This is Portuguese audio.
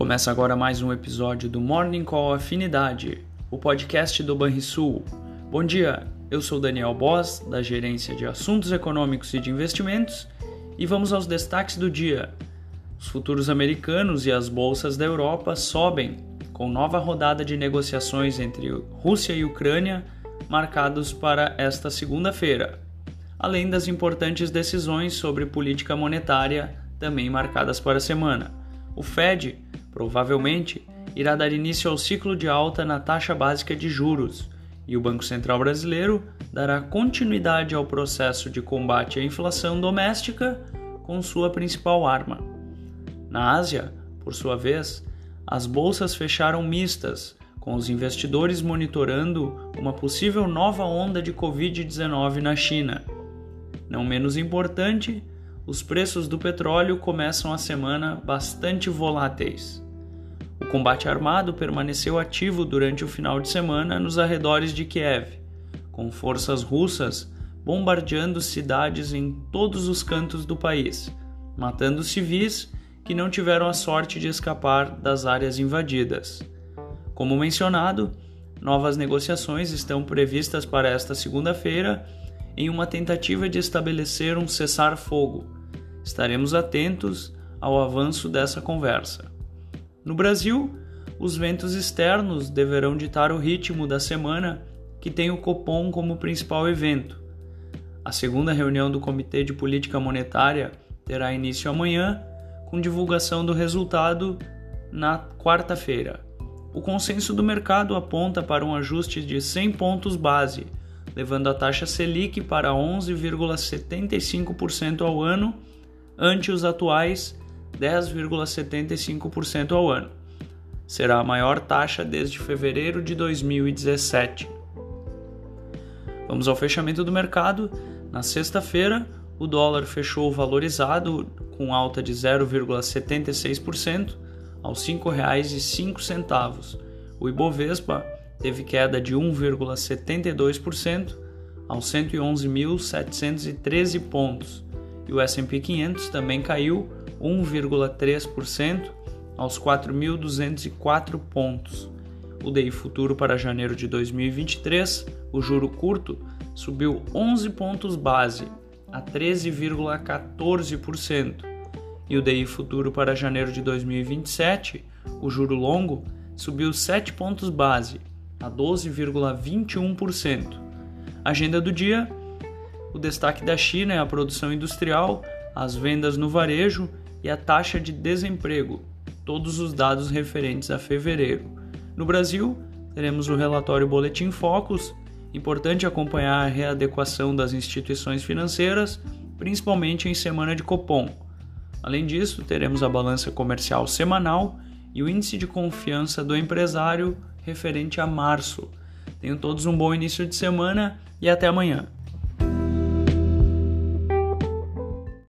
Começa agora mais um episódio do Morning Call Afinidade, o podcast do Banrisul. Bom dia, eu sou Daniel Boss, da Gerência de Assuntos Econômicos e de Investimentos, e vamos aos destaques do dia. Os futuros americanos e as bolsas da Europa sobem, com nova rodada de negociações entre Rússia e Ucrânia marcados para esta segunda-feira, além das importantes decisões sobre política monetária também marcadas para a semana. O Fed provavelmente irá dar início ao ciclo de alta na taxa básica de juros e o Banco Central Brasileiro dará continuidade ao processo de combate à inflação doméstica com sua principal arma. Na Ásia, por sua vez, as bolsas fecharam mistas, com os investidores monitorando uma possível nova onda de Covid-19 na China. Não menos importante, os preços do petróleo começam a semana bastante voláteis. O combate armado permaneceu ativo durante o final de semana nos arredores de Kiev, com forças russas bombardeando cidades em todos os cantos do país, matando civis que não tiveram a sorte de escapar das áreas invadidas. Como mencionado, novas negociações estão previstas para esta segunda-feira em uma tentativa de estabelecer um cessar-fogo Estaremos atentos ao avanço dessa conversa. No Brasil, os ventos externos deverão ditar o ritmo da semana que tem o Copom como principal evento. A segunda reunião do Comitê de Política Monetária terá início amanhã, com divulgação do resultado na quarta-feira. O consenso do mercado aponta para um ajuste de 100 pontos base, levando a taxa Selic para 11,75% ao ano ante os atuais 10,75% ao ano. Será a maior taxa desde fevereiro de 2017. Vamos ao fechamento do mercado. Na sexta-feira, o dólar fechou valorizado com alta de 0,76% aos R$ 5,05. O Ibovespa teve queda de 1,72% aos 111.713 pontos e o S&P 500 também caiu 1,3% aos 4.204 pontos. O DI futuro para janeiro de 2023, o juro curto, subiu 11 pontos base a 13,14%. E o DI futuro para janeiro de 2027, o juro longo, subiu 7 pontos base a 12,21%. Agenda do dia: o destaque da China é a produção industrial, as vendas no varejo e a taxa de desemprego, todos os dados referentes a fevereiro. No Brasil, teremos o relatório Boletim Focus, importante acompanhar a readequação das instituições financeiras, principalmente em semana de Copom. Além disso, teremos a balança comercial semanal e o índice de confiança do empresário referente a março. Tenham todos um bom início de semana e até amanhã.